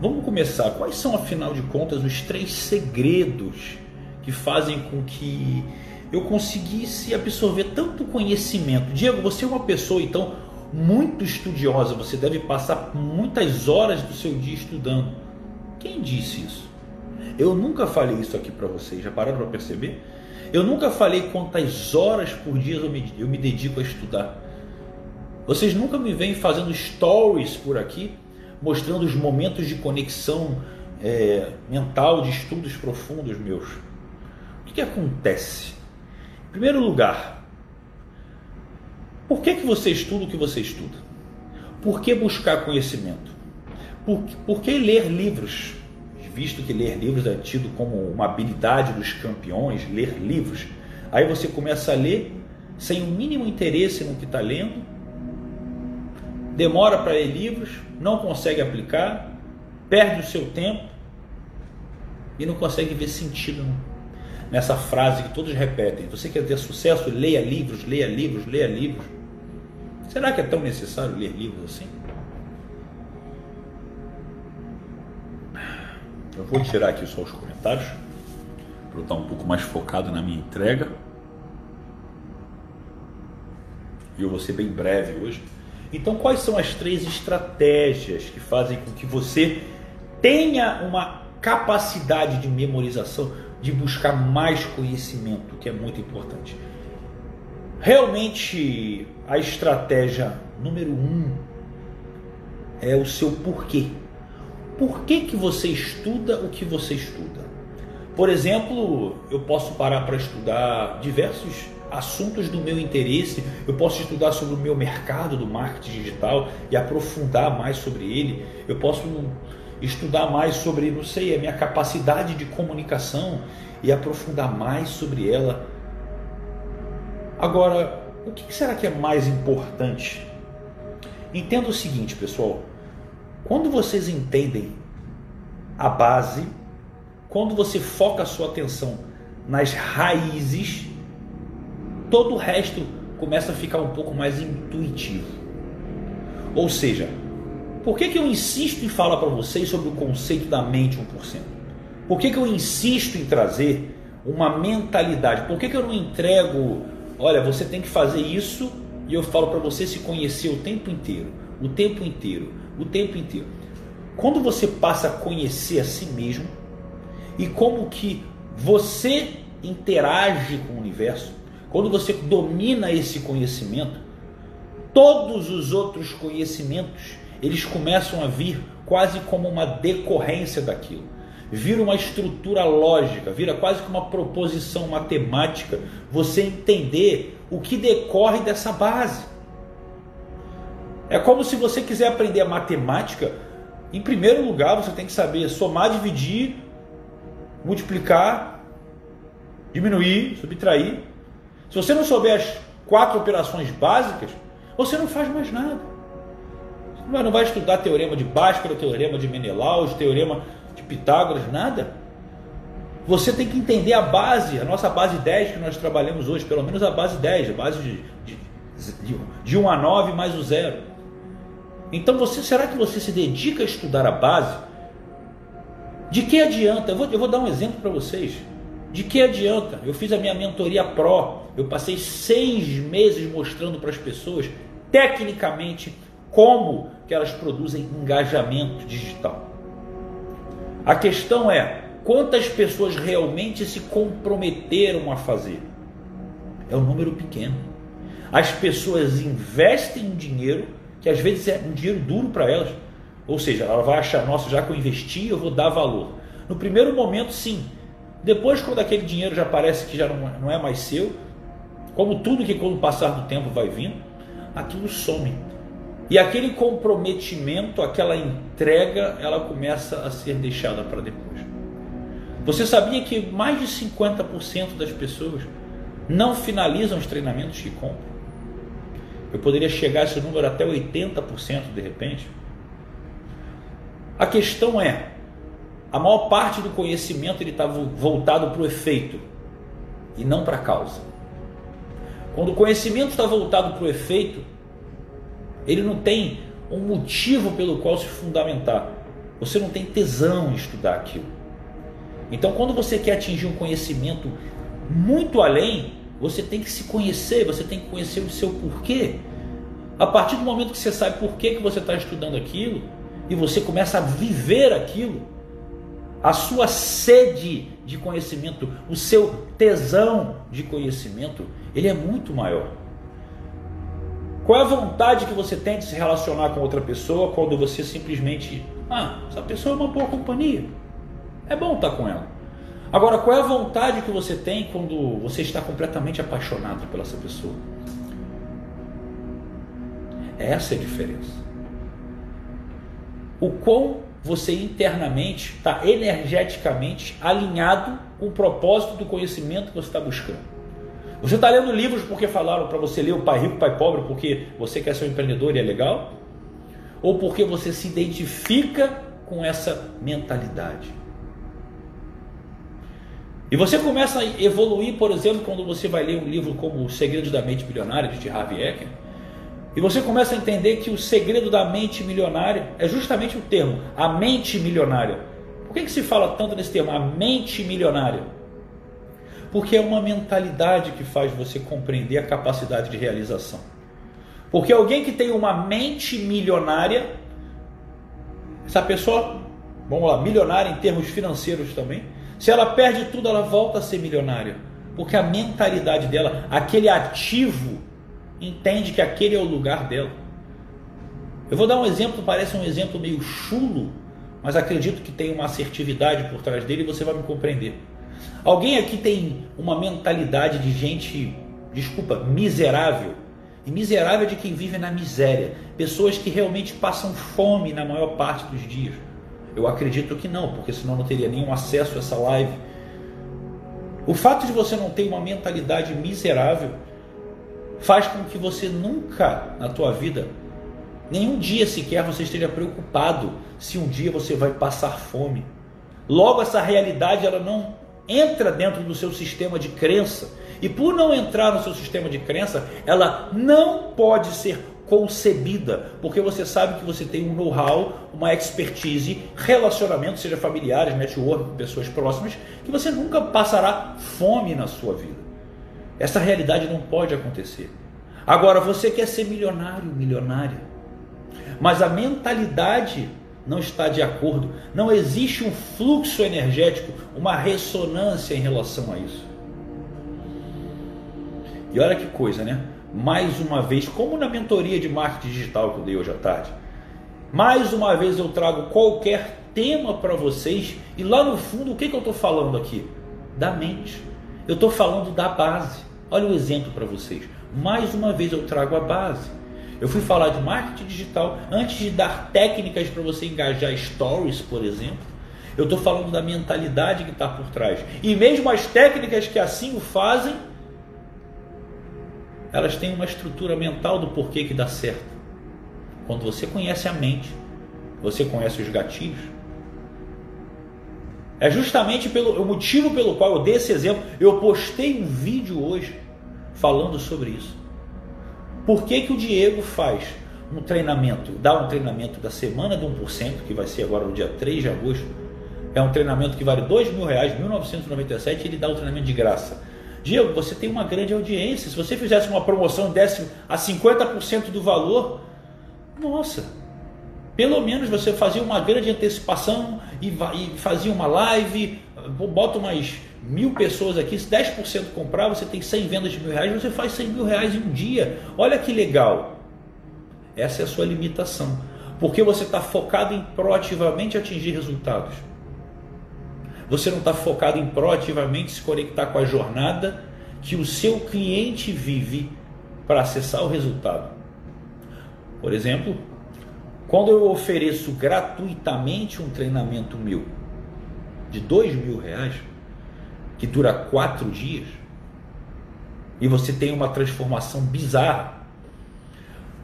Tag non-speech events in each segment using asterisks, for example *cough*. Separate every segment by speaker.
Speaker 1: Vamos começar. Quais são, afinal de contas, os três segredos que fazem com que eu conseguisse absorver tanto conhecimento? Diego, você é uma pessoa então muito estudiosa, você deve passar muitas horas do seu dia estudando. Quem disse isso? Eu nunca falei isso aqui para vocês, já pararam para perceber? Eu nunca falei quantas horas por dia eu me, eu me dedico a estudar. Vocês nunca me vêm fazendo stories por aqui, mostrando os momentos de conexão é, mental, de estudos profundos meus. O que, que acontece? Em primeiro lugar, por que, que você estuda o que você estuda? Por que buscar conhecimento? Por, por que ler livros? Visto que ler livros é tido como uma habilidade dos campeões, ler livros. Aí você começa a ler sem o mínimo interesse no que está lendo, demora para ler livros, não consegue aplicar, perde o seu tempo e não consegue ver sentido nessa frase que todos repetem. Você quer ter sucesso? Leia livros, leia livros, leia livros. Será que é tão necessário ler livros assim? Eu vou tirar aqui só os comentários para eu estar um pouco mais focado na minha entrega. E eu vou ser bem breve hoje. Então, quais são as três estratégias que fazem com que você tenha uma capacidade de memorização, de buscar mais conhecimento, que é muito importante? Realmente, a estratégia número um é o seu porquê. Por que, que você estuda o que você estuda? Por exemplo, eu posso parar para estudar diversos assuntos do meu interesse, eu posso estudar sobre o meu mercado do marketing digital e aprofundar mais sobre ele, eu posso estudar mais sobre, não sei, a minha capacidade de comunicação e aprofundar mais sobre ela Agora, o que será que é mais importante? Entenda o seguinte, pessoal. Quando vocês entendem a base, quando você foca a sua atenção nas raízes, todo o resto começa a ficar um pouco mais intuitivo. Ou seja, por que, que eu insisto em falar para vocês sobre o conceito da mente 1%? Por que, que eu insisto em trazer uma mentalidade? Por que, que eu não entrego Olha, você tem que fazer isso e eu falo para você se conhecer o tempo inteiro, o tempo inteiro, o tempo inteiro. Quando você passa a conhecer a si mesmo e como que você interage com o universo, quando você domina esse conhecimento, todos os outros conhecimentos, eles começam a vir quase como uma decorrência daquilo vira uma estrutura lógica, vira quase que uma proposição matemática, você entender o que decorre dessa base. É como se você quiser aprender a matemática, em primeiro lugar você tem que saber somar, dividir, multiplicar, diminuir, subtrair. Se você não souber as quatro operações básicas, você não faz mais nada. Você não vai estudar teorema de Bhaskara, teorema de Menelaus, teorema Pitágoras, nada. Você tem que entender a base, a nossa base 10 que nós trabalhamos hoje, pelo menos a base 10, a base de, de, de, de 1 a 9 mais o zero. Então você, será que você se dedica a estudar a base? De que adianta? Eu vou, eu vou dar um exemplo para vocês. De que adianta? Eu fiz a minha mentoria Pro, eu passei seis meses mostrando para as pessoas, tecnicamente, como que elas produzem engajamento digital. A questão é quantas pessoas realmente se comprometeram a fazer. É um número pequeno. As pessoas investem dinheiro que às vezes é um dinheiro duro para elas. Ou seja, ela vai achar, nossa, já que eu investi, eu vou dar valor. No primeiro momento, sim. Depois, quando aquele dinheiro já parece que já não é mais seu, como tudo que com o passar do tempo vai vindo, aquilo some. E aquele comprometimento, aquela entrega, ela começa a ser deixada para depois. Você sabia que mais de 50% das pessoas não finalizam os treinamentos que compram? Eu poderia chegar a esse número até 80% de repente. A questão é, a maior parte do conhecimento ele está voltado para o efeito e não para a causa. Quando o conhecimento está voltado para o efeito, ele não tem um motivo pelo qual se fundamentar. Você não tem tesão em estudar aquilo. Então, quando você quer atingir um conhecimento muito além, você tem que se conhecer, você tem que conhecer o seu porquê. A partir do momento que você sabe por que, que você está estudando aquilo e você começa a viver aquilo, a sua sede de conhecimento, o seu tesão de conhecimento, ele é muito maior. Qual é a vontade que você tem de se relacionar com outra pessoa quando você simplesmente, ah, essa pessoa é uma boa companhia, é bom estar com ela. Agora, qual é a vontade que você tem quando você está completamente apaixonado pela essa pessoa? Essa é a diferença. O quão você internamente está energeticamente alinhado com o propósito do conhecimento que você está buscando. Você está lendo livros porque falaram para você ler o Pai Rico, Pai Pobre, porque você quer ser um empreendedor e é legal? Ou porque você se identifica com essa mentalidade? E você começa a evoluir, por exemplo, quando você vai ler um livro como O Segredo da Mente Milionária, de Harvey Eker, e você começa a entender que o segredo da mente milionária é justamente o termo, a mente milionária. Por que, que se fala tanto nesse termo, a mente milionária? Porque é uma mentalidade que faz você compreender a capacidade de realização. Porque alguém que tem uma mente milionária, essa pessoa, vamos lá, milionária em termos financeiros também, se ela perde tudo, ela volta a ser milionária. Porque a mentalidade dela, aquele ativo entende que aquele é o lugar dela. Eu vou dar um exemplo, parece um exemplo meio chulo, mas acredito que tem uma assertividade por trás dele e você vai me compreender. Alguém aqui tem uma mentalidade de gente, desculpa, miserável. E miserável é de quem vive na miséria. Pessoas que realmente passam fome na maior parte dos dias. Eu acredito que não, porque senão não teria nenhum acesso a essa live. O fato de você não ter uma mentalidade miserável faz com que você nunca na tua vida, nenhum dia sequer você esteja preocupado se um dia você vai passar fome. Logo essa realidade ela não entra dentro do seu sistema de crença. E por não entrar no seu sistema de crença, ela não pode ser concebida, porque você sabe que você tem um know-how, uma expertise, relacionamento, seja familiares, network, pessoas próximas, que você nunca passará fome na sua vida. Essa realidade não pode acontecer. Agora, você quer ser milionário, milionária, mas a mentalidade não está de acordo, não existe um fluxo energético, uma ressonância em relação a isso. E olha que coisa, né? Mais uma vez, como na mentoria de marketing digital que eu dei hoje à tarde, mais uma vez eu trago qualquer tema para vocês e lá no fundo o que, que eu estou falando aqui? Da mente. Eu estou falando da base. Olha o exemplo para vocês. Mais uma vez eu trago a base. Eu fui falar de marketing digital antes de dar técnicas para você engajar stories, por exemplo. Eu estou falando da mentalidade que está por trás. E mesmo as técnicas que assim o fazem, elas têm uma estrutura mental do porquê que dá certo. Quando você conhece a mente, você conhece os gatilhos. É justamente pelo o motivo pelo qual eu dei esse exemplo. Eu postei um vídeo hoje falando sobre isso. Por que, que o Diego faz um treinamento, dá um treinamento da semana do 1%, que vai ser agora no dia 3 de agosto, é um treinamento que vale dois mil reais, 1997, ele dá o treinamento de graça. Diego, você tem uma grande audiência, se você fizesse uma promoção e desse a 50% do valor, nossa, pelo menos você fazia uma grande antecipação e, e fazia uma live, bota umas mil pessoas aqui, se 10% comprar, você tem 100 vendas de mil reais, você faz 100 mil reais em um dia. Olha que legal. Essa é a sua limitação. Porque você está focado em proativamente atingir resultados. Você não está focado em proativamente se conectar com a jornada que o seu cliente vive para acessar o resultado. Por exemplo, quando eu ofereço gratuitamente um treinamento meu de dois mil reais, que dura quatro dias, e você tem uma transformação bizarra.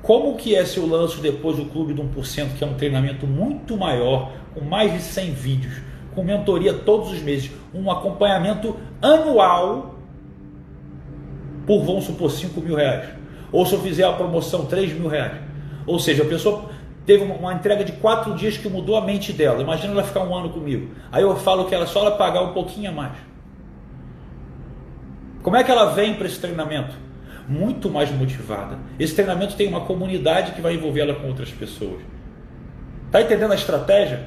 Speaker 1: Como que é seu lance depois do Clube do 1%, que é um treinamento muito maior, com mais de 100 vídeos, com mentoria todos os meses, um acompanhamento anual por, vamos supor, 5 mil reais. Ou se eu fizer a promoção, 3 mil reais. Ou seja, a pessoa teve uma, uma, entrega de quatro dias que mudou a mente dela. Imagina ela ficar um ano comigo. Aí eu falo que ela só ela pagar um pouquinho a mais. Como é que ela vem para esse treinamento? Muito mais motivada. Esse treinamento tem uma comunidade que vai envolver ela com outras pessoas. Tá entendendo a estratégia?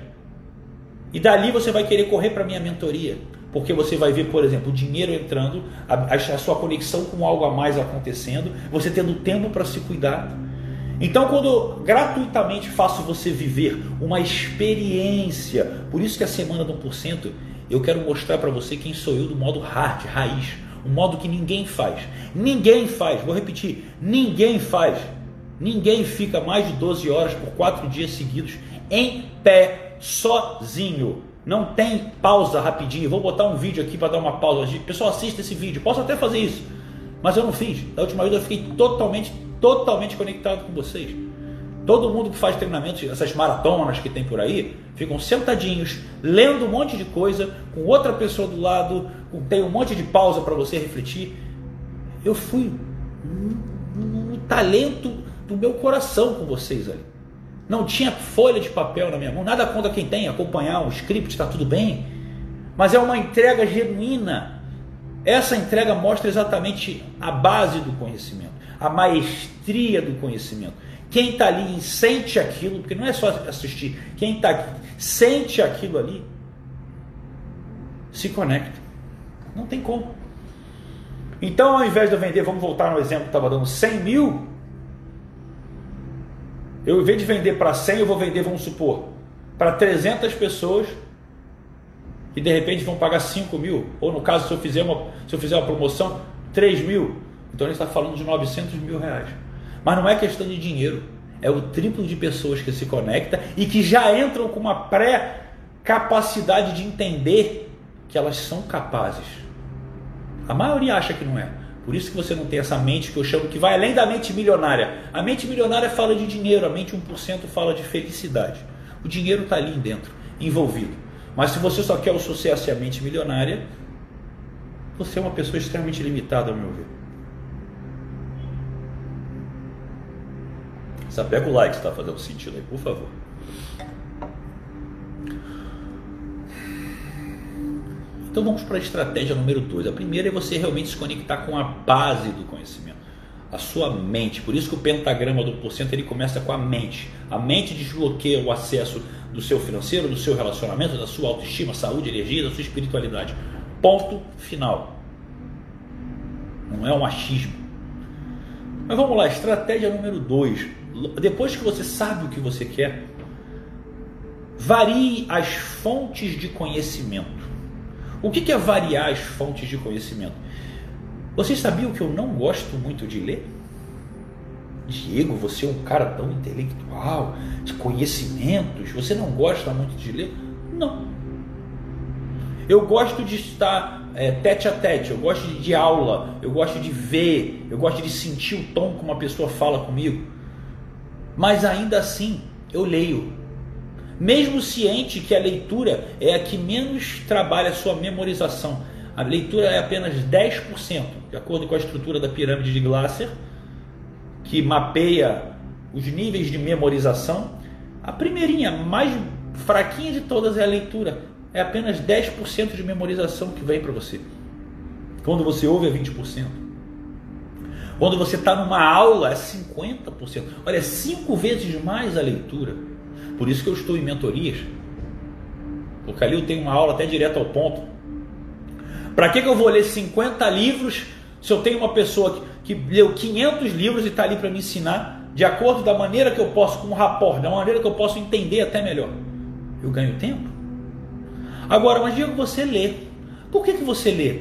Speaker 1: E dali você vai querer correr para minha mentoria, porque você vai ver, por exemplo, o dinheiro entrando, a, a sua conexão com algo a mais acontecendo, você tendo tempo para se cuidar. Então, quando gratuitamente faço você viver uma experiência, por isso que a semana do 1%, eu quero mostrar para você quem sou eu do modo hard, raiz, um modo que ninguém faz. Ninguém faz, vou repetir, ninguém faz. Ninguém fica mais de 12 horas por quatro dias seguidos em pé, sozinho. Não tem pausa rapidinho. Vou botar um vídeo aqui para dar uma pausa. Pessoal, assista esse vídeo. Posso até fazer isso. Mas eu não fiz. Da última vez eu fiquei totalmente, totalmente conectado com vocês. Todo mundo que faz treinamentos, essas maratonas que tem por aí, ficam sentadinhos, lendo um monte de coisa, com outra pessoa do lado, tem um monte de pausa para você refletir. Eu fui no talento do meu coração com vocês ali. Não tinha folha de papel na minha mão, nada contra quem tem, acompanhar um script, está tudo bem. Mas é uma entrega genuína. Essa entrega mostra exatamente a base do conhecimento, a maestria do conhecimento. Quem está ali sente aquilo, porque não é só assistir, quem está aqui sente aquilo ali, se conecta. Não tem como. Então, ao invés de eu vender, vamos voltar no exemplo que estava dando 100 mil, eu, em vez de vender para 100, eu vou vender, vamos supor, para 300 pessoas e de repente vão pagar 5 mil. Ou no caso, se eu fizer uma, se eu fizer uma promoção, 3 mil. Então ele está falando de 900 mil reais. Mas não é questão de dinheiro. É o triplo de pessoas que se conecta e que já entram com uma pré-capacidade de entender que elas são capazes. A maioria acha que não é. Por isso que você não tem essa mente que eu chamo que vai além da mente milionária. A mente milionária fala de dinheiro, a mente 1% fala de felicidade. O dinheiro está ali dentro, envolvido. Mas se você só quer o sucesso e a mente milionária, você é uma pessoa extremamente limitada, ao meu ver. Só pega o like se está fazendo sentido aí, por favor. Então vamos para a estratégia número 2. A primeira é você realmente se conectar com a base do conhecimento, a sua mente. Por isso que o pentagrama do porcento ele começa com a mente. A mente desbloqueia o acesso do seu financeiro, do seu relacionamento, da sua autoestima, saúde, energia, da sua espiritualidade. Ponto final. Não é um achismo. Mas vamos lá, estratégia número 2. Depois que você sabe o que você quer, varie as fontes de conhecimento. O que é variar as fontes de conhecimento? Vocês sabiam que eu não gosto muito de ler? Diego, você é um cara tão intelectual, de conhecimentos, você não gosta muito de ler? Não. Eu gosto de estar é, tete a tete, eu gosto de, de aula, eu gosto de ver, eu gosto de sentir o tom que uma pessoa fala comigo. Mas ainda assim, eu leio mesmo ciente que a leitura é a que menos trabalha a sua memorização. A leitura é apenas 10%, de acordo com a estrutura da pirâmide de Glasser, que mapeia os níveis de memorização. A primeirinha, mais fraquinha de todas é a leitura. É apenas 10% de memorização que vem para você. Quando você ouve é 20%. Quando você está numa aula é 50%. Olha, é cinco vezes mais a leitura. Por isso que eu estou em mentorias. Porque ali eu tenho uma aula até direto ao ponto. Para que, que eu vou ler 50 livros se eu tenho uma pessoa que, que leu 500 livros e está ali para me ensinar de acordo da maneira que eu posso, com um rapport, da maneira que eu posso entender até melhor? Eu ganho tempo. Agora, mas Diego, você lê. Por que, que você lê?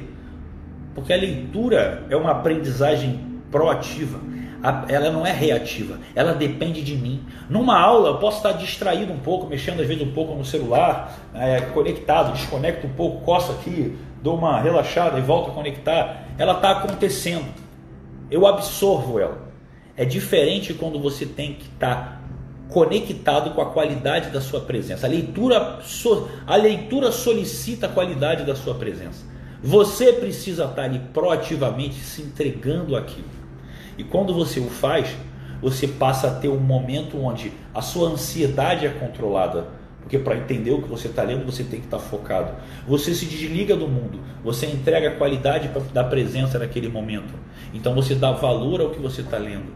Speaker 1: Porque a leitura é uma aprendizagem proativa ela não é reativa, ela depende de mim. Numa aula eu posso estar distraído um pouco, mexendo às vezes um pouco no celular, é, conectado, desconecto um pouco, coço aqui, dou uma relaxada e volto a conectar. Ela está acontecendo, eu absorvo ela. É diferente quando você tem que estar conectado com a qualidade da sua presença. A leitura, a leitura solicita a qualidade da sua presença. Você precisa estar ali proativamente se entregando aquilo. E quando você o faz, você passa a ter um momento onde a sua ansiedade é controlada. Porque para entender o que você está lendo, você tem que estar tá focado. Você se desliga do mundo, você entrega qualidade da presença naquele momento. Então você dá valor ao que você está lendo.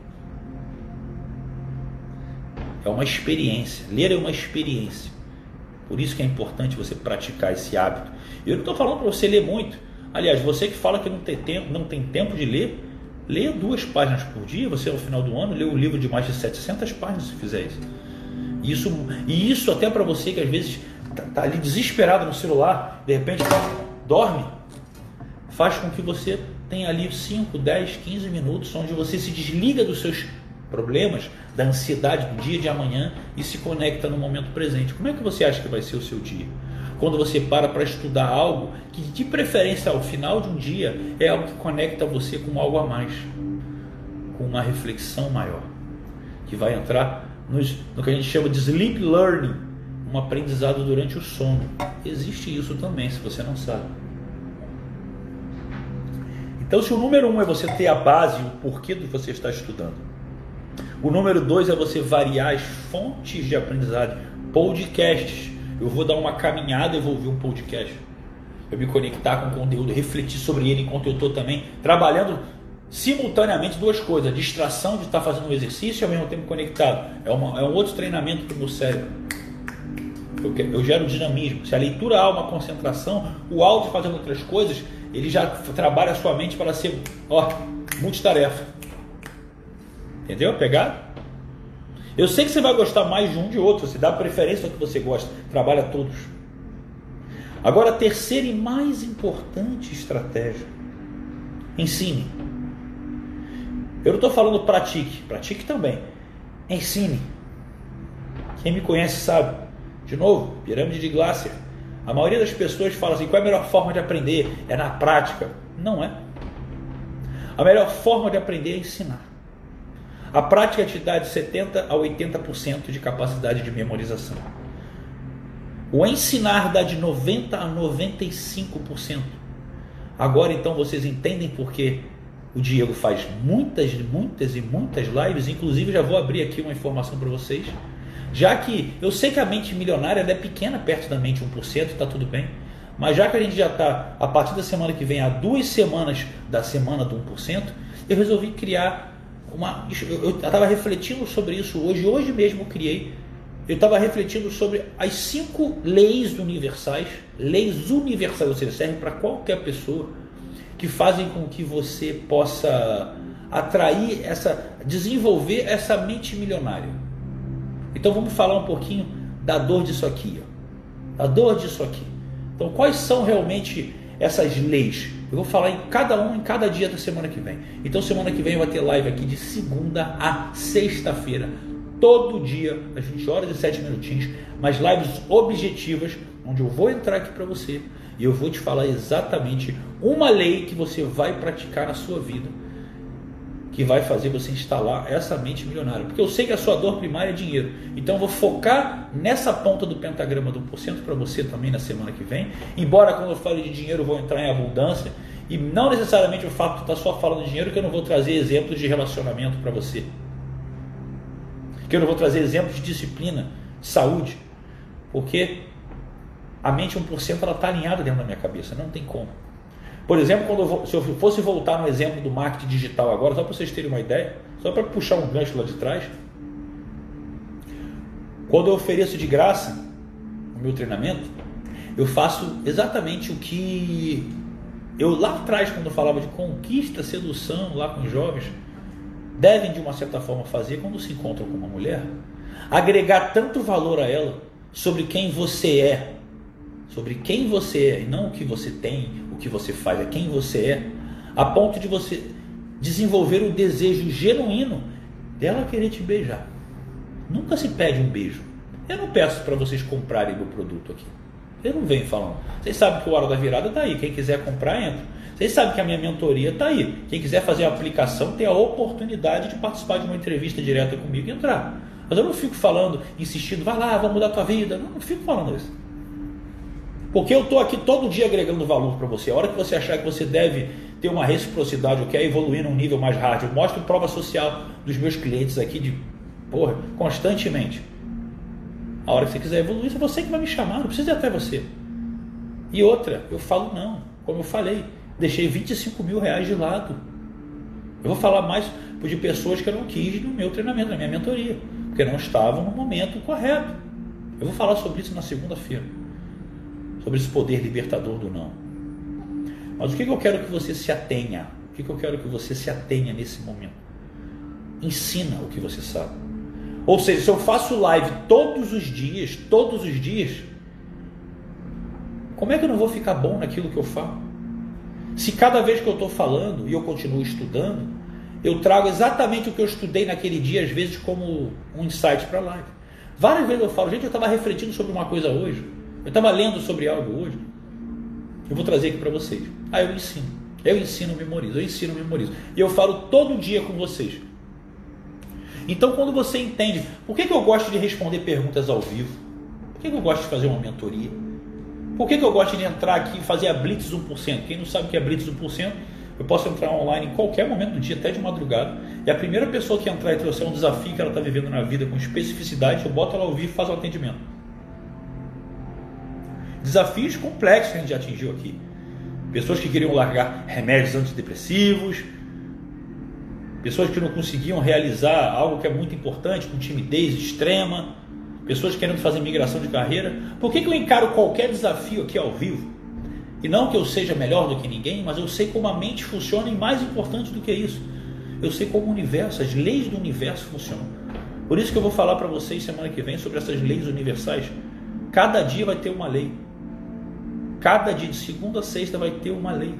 Speaker 1: É uma experiência. Ler é uma experiência. Por isso que é importante você praticar esse hábito. Eu não estou falando para você ler muito. Aliás, você que fala que não tem tempo, não tem tempo de ler, leia duas páginas por dia. Você, no final do ano, lê um livro de mais de 700 páginas se fizer isso. isso e isso até para você que às vezes está tá ali desesperado no celular, de repente dorme, faz com que você tenha ali 5, 10, 15 minutos onde você se desliga dos seus problemas, da ansiedade do dia de amanhã e se conecta no momento presente. Como é que você acha que vai ser o seu dia? Quando você para para estudar algo que, de preferência, ao final de um dia, é algo que conecta você com algo a mais, com uma reflexão maior, que vai entrar nos, no que a gente chama de sleep learning, um aprendizado durante o sono. Existe isso também, se você não sabe. Então, se o número um é você ter a base, o porquê do que você está estudando, o número dois é você variar as fontes de aprendizagem, podcasts. Eu vou dar uma caminhada e vou ouvir um podcast. Eu me conectar com o conteúdo, refletir sobre ele enquanto eu estou também trabalhando simultaneamente duas coisas: a distração de estar fazendo um exercício e ao mesmo tempo conectado. É, uma, é um outro treinamento para o meu cérebro. Eu, eu gero dinamismo. Se a leitura há uma concentração, o áudio fazendo outras coisas, ele já trabalha a sua mente para ser, ó, multitarefa. Entendeu? Pegado? Eu sei que você vai gostar mais de um de outro, você dá preferência ao que você gosta, trabalha todos. Agora, a terceira e mais importante estratégia: ensine. Eu não estou falando pratique, pratique também. Ensine. Quem me conhece sabe. De novo, pirâmide de Glasser. A maioria das pessoas fala assim: qual é a melhor forma de aprender? É na prática. Não é. A melhor forma de aprender é ensinar. A prática te dá de 70% a 80% de capacidade de memorização. O ensinar dá de 90% a 95%. Agora então vocês entendem por que o Diego faz muitas, muitas e muitas lives. Inclusive, já vou abrir aqui uma informação para vocês. Já que eu sei que a mente milionária é pequena perto da mente 1%, está tudo bem. Mas já que a gente já está, a partir da semana que vem, há duas semanas da semana do 1%, eu resolvi criar uma. Eu estava refletindo sobre isso hoje, hoje mesmo eu criei. Eu estava refletindo sobre as cinco leis universais, leis universais, ou seja, servem para qualquer pessoa, que fazem com que você possa atrair essa, desenvolver essa mente milionária. Então vamos falar um pouquinho da dor disso aqui, ó. da dor disso aqui. Então quais são realmente essas leis? Eu vou falar em cada um em cada dia da semana que vem. Então semana que vem vai ter live aqui de segunda a sexta-feira. Todo dia, às 20 horas e 7 minutinhos, mas lives objetivas, onde eu vou entrar aqui para você e eu vou te falar exatamente uma lei que você vai praticar na sua vida que vai fazer você instalar essa mente milionária. Porque eu sei que a sua dor primária é dinheiro. Então vou focar nessa ponta do pentagrama do 1% para você também na semana que vem. Embora quando eu falo de dinheiro eu vou entrar em abundância. E não necessariamente o fato de estar só falando de dinheiro que eu não vou trazer exemplos de relacionamento para você. Que eu não vou trazer exemplos de disciplina, de saúde. Porque a mente 1% ela está alinhada dentro da minha cabeça. Não tem como. Por exemplo, quando eu vou, se eu fosse voltar no exemplo do marketing digital agora, só para vocês terem uma ideia, só para puxar um gancho lá de trás, quando eu ofereço de graça o meu treinamento, eu faço exatamente o que eu lá atrás, quando eu falava de conquista, sedução, lá com os jovens, devem de uma certa forma fazer quando se encontram com uma mulher, agregar tanto valor a ela sobre quem você é, sobre quem você é, e não o que você tem, que você faz, é quem você é, a ponto de você desenvolver o desejo genuíno dela querer te beijar. Nunca se pede um beijo. Eu não peço para vocês comprarem meu produto aqui. Eu não venho falando. Vocês sabem que o Hora da Virada está aí. Quem quiser comprar, entra. Vocês sabem que a minha mentoria está aí. Quem quiser fazer a aplicação tem a oportunidade de participar de uma entrevista direta comigo e entrar. Mas eu não fico falando, insistindo, vai lá, vamos mudar a tua vida. Não, não fico falando isso. Porque eu estou aqui todo dia agregando valor para você. A hora que você achar que você deve ter uma reciprocidade, ou quer evoluir num nível mais hard. Eu mostro prova social dos meus clientes aqui de porra, constantemente. A hora que você quiser evoluir, é você que vai me chamar, não precisa ir até você. E outra, eu falo não, como eu falei, deixei 25 mil reais de lado. Eu vou falar mais de pessoas que eu não quis no meu treinamento, na minha mentoria, porque não estavam no momento correto. Eu vou falar sobre isso na segunda-feira, sobre esse poder libertador do não. Mas o que eu quero que você se atenha? O que eu quero que você se atenha nesse momento? Ensina o que você sabe. Ou seja, se eu faço live todos os dias, todos os dias, como é que eu não vou ficar bom naquilo que eu falo? Se cada vez que eu estou falando e eu continuo estudando, eu trago exatamente o que eu estudei naquele dia, às vezes como um insight para a live. Várias vezes eu falo, gente, eu estava refletindo sobre uma coisa hoje, eu estava lendo sobre algo hoje, eu vou trazer aqui para vocês. Aí eu ensino. Eu ensino, memorizo. Eu ensino, memorizo. E eu falo todo dia com vocês. Então, quando você entende, por que, que eu gosto de responder perguntas ao vivo? Por que, que eu gosto de fazer uma mentoria? Por que, que eu gosto de entrar aqui e fazer a Blitz 1%? Quem não sabe o que é Blitz 1%, eu posso entrar online em qualquer momento do dia, até de madrugada. E a primeira pessoa que entrar e trouxer um desafio que ela está vivendo na vida com especificidade, eu boto ela ao vivo e faço o atendimento. Desafios complexos que a gente atingiu aqui. Pessoas que queriam largar remédios antidepressivos, pessoas que não conseguiam realizar algo que é muito importante, com timidez extrema, pessoas querendo fazer migração de carreira. Por que, que eu encaro qualquer desafio aqui ao vivo? E não que eu seja melhor do que ninguém, mas eu sei como a mente funciona e mais importante do que isso, eu sei como o universo, as leis do universo funcionam. Por isso que eu vou falar para vocês semana que vem sobre essas leis universais. Cada dia vai ter uma lei. Cada dia, de segunda a sexta, vai ter uma lei.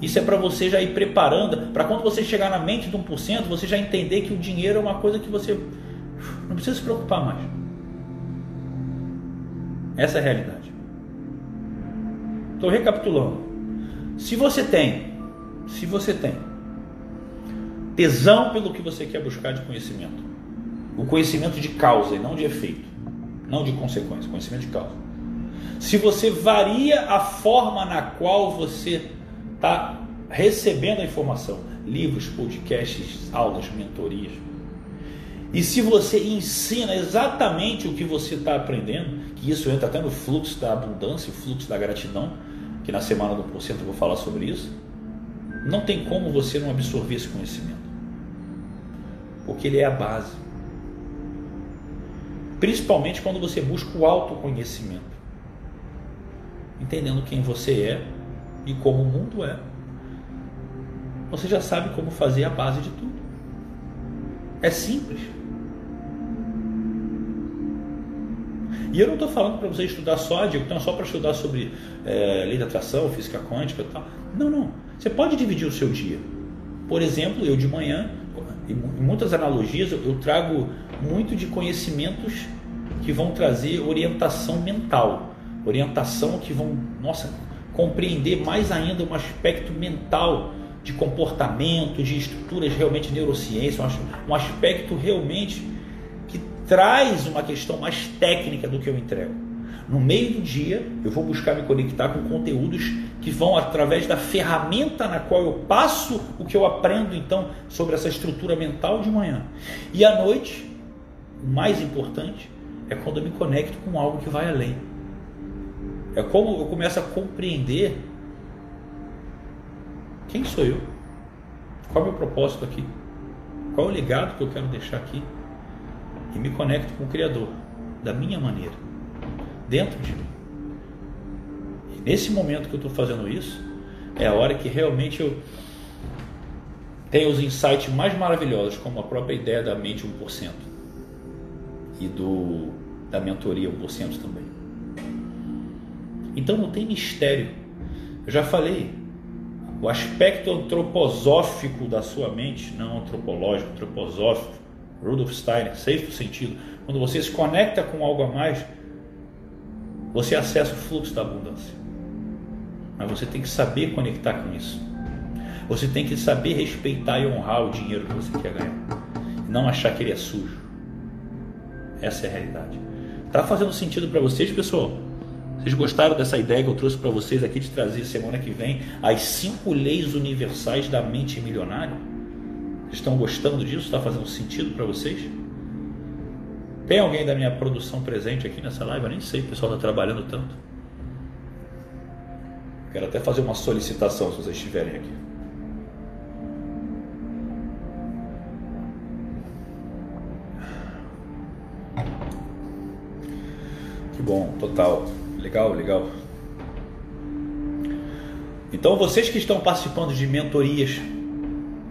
Speaker 1: Isso é para você já ir preparando, para quando você chegar na mente de 1%, você já entender que o dinheiro é uma coisa que você não precisa se preocupar mais. Essa é a realidade. Estou recapitulando. Se você tem, se você tem tesão pelo que você quer buscar de conhecimento, o conhecimento de causa e não de efeito, não de consequência, conhecimento de causa se você varia a forma na qual você está recebendo a informação, livros, podcasts, aulas, mentorias, e se você ensina exatamente o que você está aprendendo, que isso entra até no fluxo da abundância, o fluxo da gratidão, que na semana do porcento eu vou falar sobre isso, não tem como você não absorver esse conhecimento. Porque ele é a base. Principalmente quando você busca o autoconhecimento entendendo quem você é e como o mundo é, você já sabe como fazer a base de tudo. É simples. E eu não estou falando para você estudar só, digo, então só para estudar sobre é, lei da atração, física quântica e tal. Não, não. Você pode dividir o seu dia. Por exemplo, eu de manhã, em muitas analogias, eu trago muito de conhecimentos que vão trazer orientação mental orientação que vão, nossa, compreender mais ainda um aspecto mental de comportamento, de estruturas realmente de neurociência, um aspecto realmente que traz uma questão mais técnica do que eu entrego. No meio do dia, eu vou buscar me conectar com conteúdos que vão através da ferramenta na qual eu passo o que eu aprendo então sobre essa estrutura mental de manhã. E à noite, o mais importante é quando eu me conecto com algo que vai além é como eu começo a compreender quem sou eu, qual é o meu propósito aqui, qual é o legado que eu quero deixar aqui e me conecto com o Criador da minha maneira, dentro de mim. E nesse momento que eu estou fazendo isso, é a hora que realmente eu tenho os insights mais maravilhosos, como a própria ideia da mente 1% e do, da mentoria 1% também. Então não tem mistério. Eu já falei, o aspecto antroposófico da sua mente, não antropológico, antroposófico, Rudolf Steiner, sexto sentido, quando você se conecta com algo a mais, você acessa o fluxo da abundância. Mas você tem que saber conectar com isso. Você tem que saber respeitar e honrar o dinheiro que você quer ganhar. Não achar que ele é sujo. Essa é a realidade. Tá fazendo sentido para vocês, pessoal? Vocês gostaram dessa ideia que eu trouxe para vocês aqui de trazer semana que vem as cinco leis universais da mente milionária? Vocês estão gostando disso? Está fazendo sentido para vocês? Tem alguém da minha produção presente aqui nessa live? Eu nem sei, o pessoal está trabalhando tanto. Quero até fazer uma solicitação se vocês estiverem aqui. Que bom, total. Legal, legal. Então, vocês que estão participando de mentorias,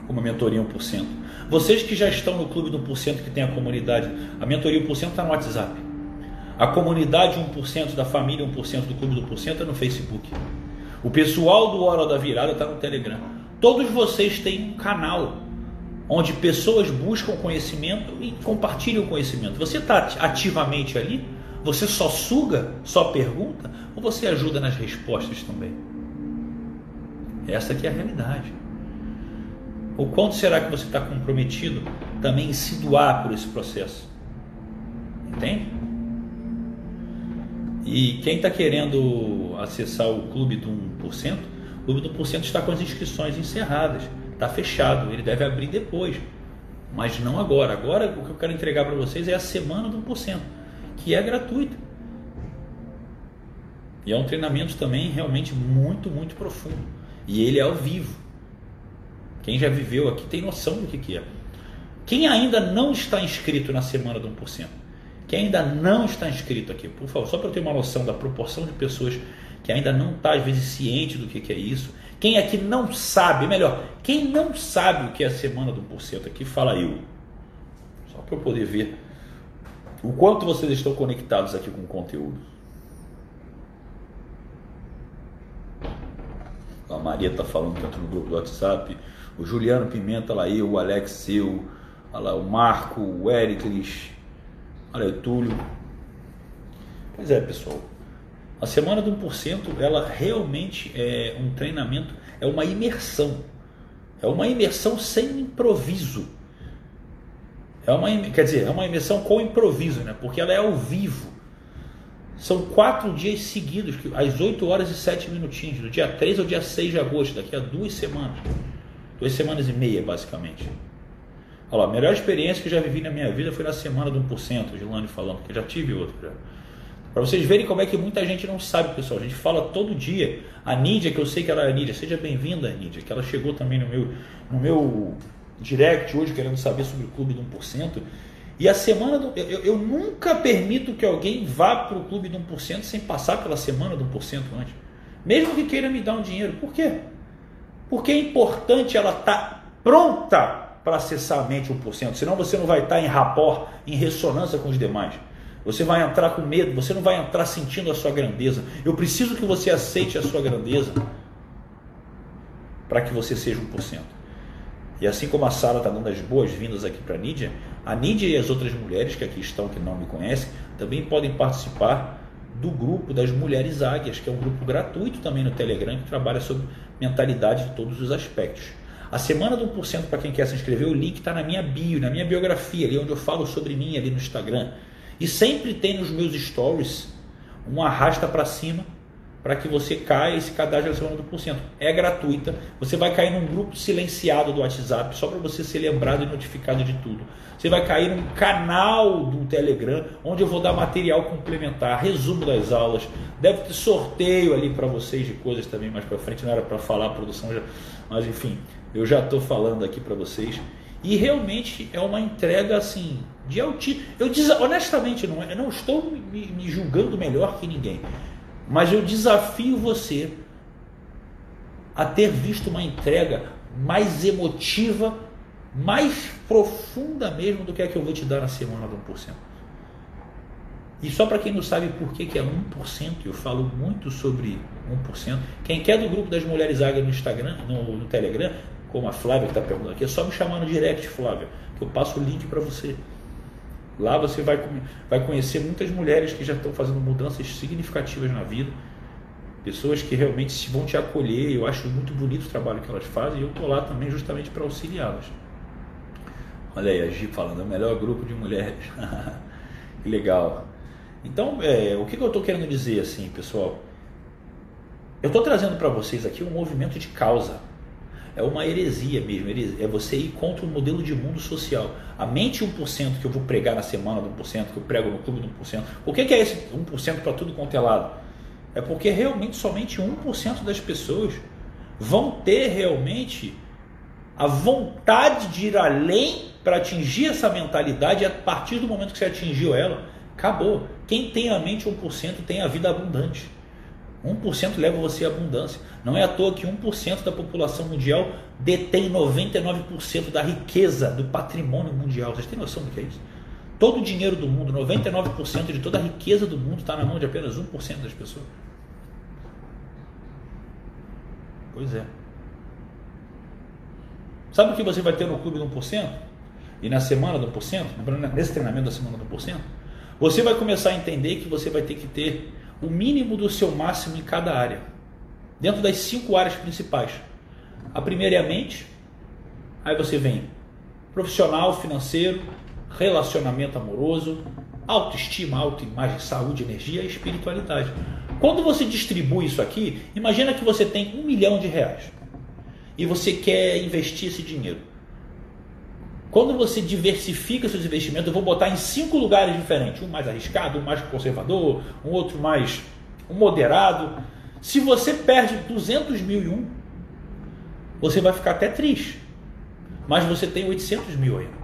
Speaker 1: como a mentoria 1%, vocês que já estão no clube do 1% que tem a comunidade, a mentoria 1% está no WhatsApp. A comunidade 1% da família 1% do clube do 1% é no Facebook. O pessoal do Hora da Virada está no Telegram. Todos vocês têm um canal onde pessoas buscam conhecimento e compartilham conhecimento. Você está ativamente ali? Você só suga, só pergunta, ou você ajuda nas respostas também? Essa aqui é a realidade. O quanto será que você está comprometido também em se doar por esse processo? Entende? E quem está querendo acessar o clube do 1%, o clube do 1% está com as inscrições encerradas, está fechado, ele deve abrir depois, mas não agora. Agora o que eu quero entregar para vocês é a semana do 1% que é gratuita. E é um treinamento também realmente muito, muito profundo. E ele é ao vivo. Quem já viveu aqui tem noção do que, que é. Quem ainda não está inscrito na semana do 1%, quem ainda não está inscrito aqui, por favor, só para eu ter uma noção da proporção de pessoas que ainda não está, às vezes, ciente do que, que é isso. Quem aqui não sabe, melhor, quem não sabe o que é a semana do 1% aqui, fala eu. Só para eu poder ver o quanto vocês estão conectados aqui com o conteúdo. A Maria está falando tanto no grupo do WhatsApp. O Juliano Pimenta, lá eu, o Alex Seu, lá, o Marco, o Ericles, olha o Túlio. Pois é, pessoal. A semana do 1%, ela realmente é um treinamento, é uma imersão. É uma imersão sem improviso. É uma, quer dizer, é uma imersão com improviso, né? porque ela é ao vivo. São quatro dias seguidos, às 8 horas e 7 minutinhos, do dia 3 ao dia 6 de agosto, daqui a duas semanas. Duas semanas e meia, basicamente. Olha lá, melhor experiência que já vivi na minha vida foi na semana do 1%, Gilane falando, que eu já tive outra. Para vocês verem como é que muita gente não sabe, pessoal. A gente fala todo dia. A Nídia, que eu sei que ela é a Nídia, seja bem-vinda, Nídia, que ela chegou também no meu, no meu direct hoje querendo saber sobre o clube do 1%. E a semana do. Eu, eu nunca permito que alguém vá para o clube do 1% sem passar pela semana do 1% antes. Mesmo que queira me dar um dinheiro. Por quê? Porque é importante ela estar tá pronta para acessar a mente 1%. Senão você não vai estar tá em rapport, em ressonância com os demais. Você vai entrar com medo, você não vai entrar sentindo a sua grandeza. Eu preciso que você aceite a sua grandeza para que você seja 1%. E assim como a Sara está dando as boas-vindas aqui para a Nídia, a Nídia e as outras mulheres que aqui estão, que não me conhecem, também podem participar do grupo das Mulheres Águias, que é um grupo gratuito também no Telegram, que trabalha sobre mentalidade de todos os aspectos. A semana do 1% para quem quer se inscrever, o link está na minha bio, na minha biografia, ali onde eu falo sobre mim ali no Instagram. E sempre tem nos meus stories um arrasta para cima para que você caia e se cadastre na semana do porcento. É gratuita. Você vai cair num grupo silenciado do WhatsApp só para você ser lembrado e notificado de tudo. Você vai cair num canal do Telegram onde eu vou dar material complementar, resumo das aulas. Deve ter sorteio ali para vocês de coisas também mais para frente. Não era para falar a produção, já, mas enfim, eu já estou falando aqui para vocês. E realmente é uma entrega assim de altíssimo. Eu honestamente não, é, eu não estou me, me julgando melhor que ninguém. Mas eu desafio você a ter visto uma entrega mais emotiva, mais profunda mesmo do que a que eu vou te dar na semana do 1%. E só para quem não sabe por que, que é 1%, eu falo muito sobre 1%. Quem quer do grupo das Mulheres Águias no Instagram, no, no Telegram, como a Flávia que está perguntando aqui, é só me chamar no direct, Flávia, que eu passo o link para você. Lá você vai, vai conhecer muitas mulheres que já estão fazendo mudanças significativas na vida, pessoas que realmente vão te acolher. Eu acho muito bonito o trabalho que elas fazem e eu estou lá também justamente para auxiliá-las. Olha aí, a Gi falando, é o melhor grupo de mulheres. *laughs* que legal. Então, é, o que, que eu estou querendo dizer assim, pessoal? Eu estou trazendo para vocês aqui um movimento de causa. É uma heresia mesmo. É você ir contra o modelo de mundo social. A mente 1% que eu vou pregar na semana do 1%, que eu prego no clube do 1%. Por que, é esse 1% para tudo quanto é lado? É porque realmente somente 1% das pessoas vão ter realmente a vontade de ir além para atingir essa mentalidade. A partir do momento que você atingiu ela, acabou. Quem tem a mente 1% tem a vida abundante. 1% leva você à abundância. Não é à toa que 1% da população mundial detém 99% da riqueza do patrimônio mundial. Vocês têm noção do que é isso? Todo o dinheiro do mundo, 99% de toda a riqueza do mundo está na mão de apenas 1% das pessoas. Pois é. Sabe o que você vai ter no clube do 1%? E na semana do 1%? Nesse treinamento da semana do 1%? Você vai começar a entender que você vai ter que ter o mínimo do seu máximo em cada área, dentro das cinco áreas principais. A primeira é a mente, aí você vem profissional, financeiro, relacionamento amoroso, autoestima, autoimagem, saúde, energia e espiritualidade. Quando você distribui isso aqui, imagina que você tem um milhão de reais e você quer investir esse dinheiro. Quando você diversifica seus investimentos, eu vou botar em cinco lugares diferentes, um mais arriscado, um mais conservador, um outro mais moderado. Se você perde 200 mil em um, você vai ficar até triste. Mas você tem 800 mil ainda.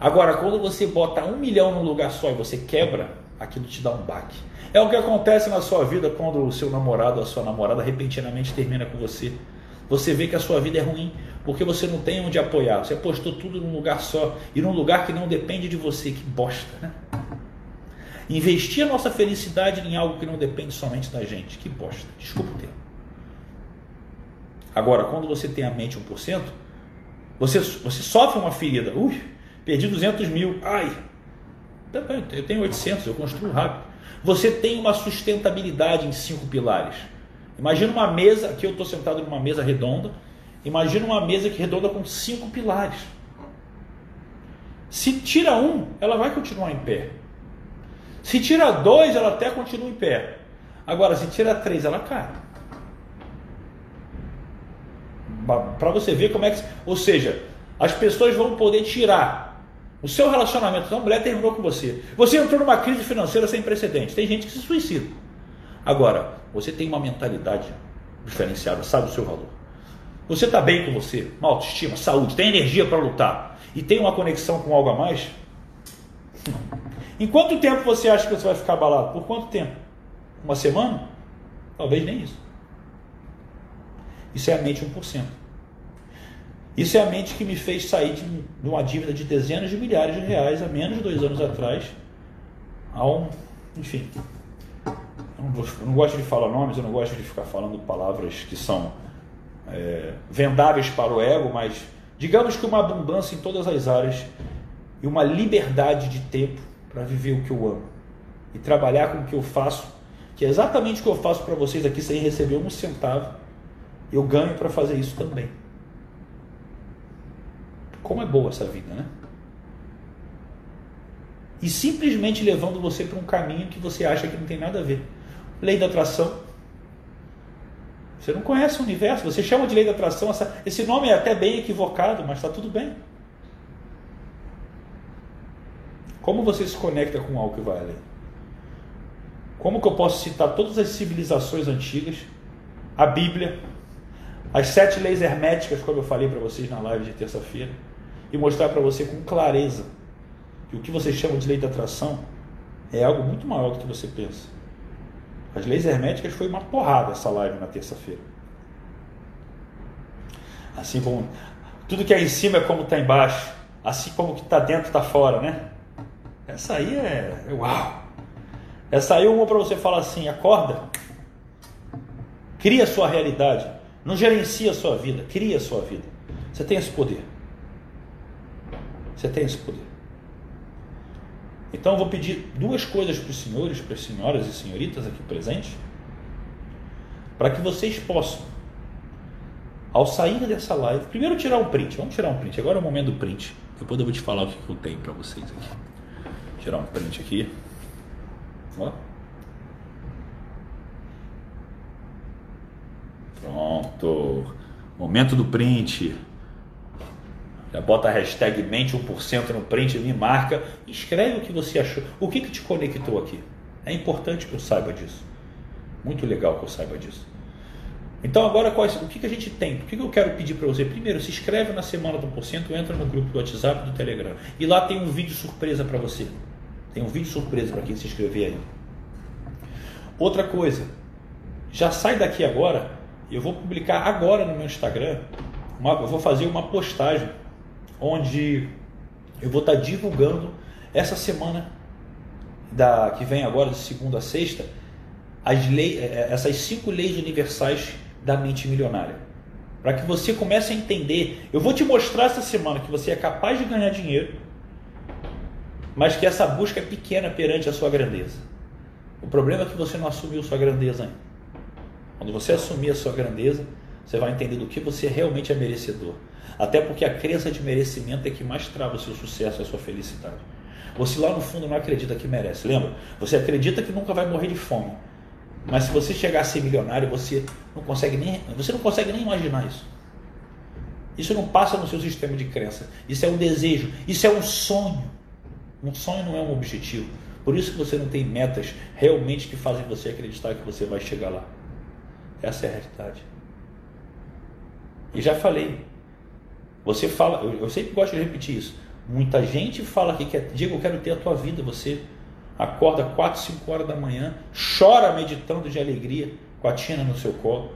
Speaker 1: Agora, quando você bota um milhão num lugar só e você quebra, aquilo te dá um baque. É o que acontece na sua vida quando o seu namorado ou a sua namorada repentinamente termina com você. Você vê que a sua vida é ruim porque você não tem onde apoiar. Você apostou tudo num lugar só e num lugar que não depende de você. Que bosta, né? Investir a nossa felicidade em algo que não depende somente da gente. Que bosta. Desculpa o termo. Agora, quando você tem a mente 1%, você, você sofre uma ferida. Ui, perdi 200 mil. Ai, eu tenho 800, eu construo rápido. Você tem uma sustentabilidade em cinco pilares. Imagina uma mesa, aqui eu estou sentado numa mesa redonda, imagina uma mesa que redonda com cinco pilares. Se tira um, ela vai continuar em pé. Se tira dois, ela até continua em pé. Agora, se tira três, ela cai. Para você ver como é que. Ou seja, as pessoas vão poder tirar o seu relacionamento. Então, a mulher terminou com você. Você entrou numa crise financeira sem precedentes. Tem gente que se suicida. Agora, você tem uma mentalidade diferenciada, sabe o seu valor. Você está bem com você, uma autoestima, saúde, tem energia para lutar e tem uma conexão com algo a mais? Em quanto tempo você acha que você vai ficar abalado? Por quanto tempo? Uma semana? Talvez nem isso. Isso é a mente 1%. Isso é a mente que me fez sair de uma dívida de dezenas de milhares de reais há menos de dois anos atrás, a um, enfim, eu não gosto de falar nomes, eu não gosto de ficar falando palavras que são é, vendáveis para o ego, mas digamos que uma abundância em todas as áreas e uma liberdade de tempo para viver o que eu amo e trabalhar com o que eu faço, que é exatamente o que eu faço para vocês aqui sem receber um centavo, eu ganho para fazer isso também. Como é boa essa vida, né? E simplesmente levando você para um caminho que você acha que não tem nada a ver. Lei da atração. Você não conhece o universo, você chama de lei da atração. Essa, esse nome é até bem equivocado, mas está tudo bem. Como você se conecta com algo que vai além? Como que eu posso citar todas as civilizações antigas, a Bíblia, as sete leis herméticas, como eu falei para vocês na live de terça-feira, e mostrar para você com clareza que o que você chama de lei da atração é algo muito maior do que você pensa. As leis herméticas foi uma porrada essa live na terça-feira. Assim como tudo que é em cima é como está embaixo, assim como o que está dentro está fora, né? Essa aí é, é uau. Essa aí é uma para você falar assim, acorda, cria a sua realidade, não gerencia a sua vida, cria a sua vida. Você tem esse poder. Você tem esse poder. Então eu vou pedir duas coisas para os senhores, para as senhoras e senhoritas aqui presentes, para que vocês possam, ao sair dessa live, primeiro tirar um print. Vamos tirar um print. Agora é o momento do print. Depois eu vou te falar o que eu tenho para vocês aqui. Vou tirar um print aqui. Ó. Pronto. Momento do print. Já bota a hashtag mente 1% no print, me marca. Escreve o que você achou. O que, que te conectou aqui? É importante que eu saiba disso. Muito legal que eu saiba disso. Então agora o que, que a gente tem? O que, que eu quero pedir para você? Primeiro, se inscreve na Semana do Porcento, entra no grupo do WhatsApp do Telegram. E lá tem um vídeo surpresa para você. Tem um vídeo surpresa para quem se inscrever aí. Outra coisa, já sai daqui agora, eu vou publicar agora no meu Instagram, uma, eu vou fazer uma postagem onde eu vou estar tá divulgando essa semana da que vem agora de segunda a sexta as leis, é, é, essas cinco leis universais da mente milionária. Para que você comece a entender. Eu vou te mostrar essa semana que você é capaz de ganhar dinheiro, mas que essa busca é pequena perante a sua grandeza. O problema é que você não assumiu sua grandeza ainda. Quando você assumir a sua grandeza, você vai entender do que você realmente é merecedor. Até porque a crença de merecimento é que mais trava o seu sucesso e a sua felicidade. Você lá no fundo não acredita que merece. Lembra? Você acredita que nunca vai morrer de fome. Mas se você chegar a ser milionário, você não consegue nem, você não consegue nem imaginar isso. Isso não passa no seu sistema de crença. Isso é um desejo, isso é um sonho. Um sonho não é um objetivo. Por isso que você não tem metas realmente que fazem você acreditar que você vai chegar lá. Essa é a realidade. E já falei. Você fala, eu, eu sempre gosto de repetir isso. Muita gente fala que quer, Diego, eu quero ter a tua vida. Você acorda 4, 5 horas da manhã, chora meditando de alegria com a Tina no seu colo.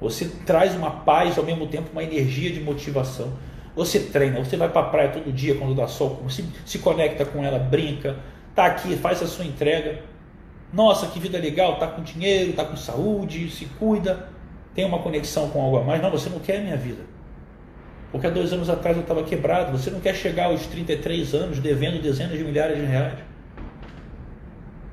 Speaker 1: Você traz uma paz ao mesmo tempo uma energia de motivação. Você treina, você vai para a praia todo dia quando dá sol, se, se conecta com ela, brinca, tá aqui, faz a sua entrega. Nossa, que vida legal, tá com dinheiro, tá com saúde, se cuida, tem uma conexão com algo a mais. Não, você não quer a minha vida. Porque há dois anos atrás eu estava quebrado. Você não quer chegar aos 33 anos devendo dezenas de milhares de reais.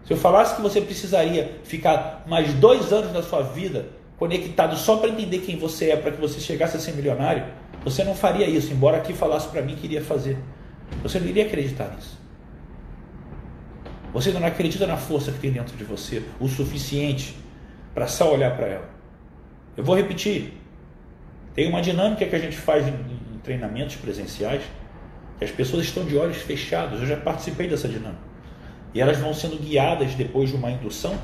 Speaker 1: Se eu falasse que você precisaria ficar mais dois anos da sua vida conectado só para entender quem você é, para que você chegasse a ser milionário, você não faria isso, embora aqui falasse para mim que iria fazer. Você não iria acreditar nisso. Você não acredita na força que tem dentro de você o suficiente para só olhar para ela. Eu vou repetir. Tem uma dinâmica que a gente faz em treinamentos presenciais, que as pessoas estão de olhos fechados. Eu já participei dessa dinâmica. E elas vão sendo guiadas depois de uma indução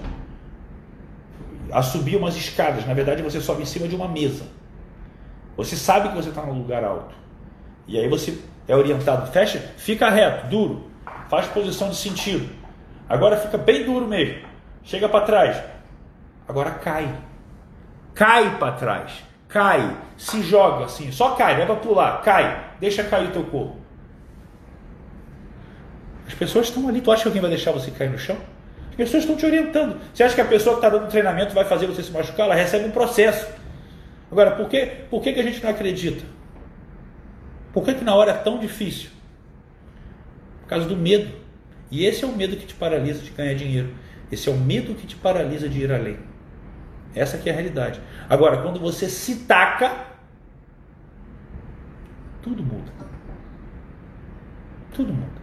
Speaker 1: a subir umas escadas. Na verdade, você sobe em cima de uma mesa. Você sabe que você está num lugar alto. E aí você é orientado, fecha, fica reto, duro, faz posição de sentido. Agora fica bem duro mesmo. Chega para trás. Agora cai. Cai para trás. Cai. Se joga assim. Só cai, não é para pular. Cai. Deixa cair o teu corpo. As pessoas estão ali. Tu acha que alguém vai deixar você cair no chão? As pessoas estão te orientando. Você acha que a pessoa que está dando treinamento vai fazer você se machucar? Ela recebe um processo. Agora, por que, por que, que a gente não acredita? Por que, que na hora é tão difícil? Por causa do medo. E esse é o medo que te paralisa de ganhar dinheiro. Esse é o medo que te paralisa de ir além. Essa aqui é a realidade. Agora, quando você se taca, tudo muda. Tudo muda.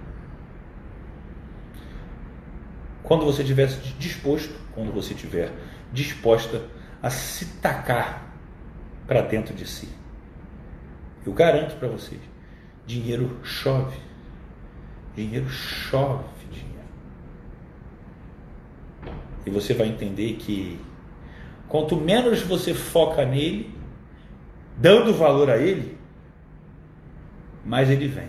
Speaker 1: Quando você estiver disposto, quando você estiver disposta a se tacar para dentro de si. Eu garanto para vocês, dinheiro chove. Dinheiro chove dinheiro. E você vai entender que quanto menos você foca nele, dando valor a ele, mais ele vem.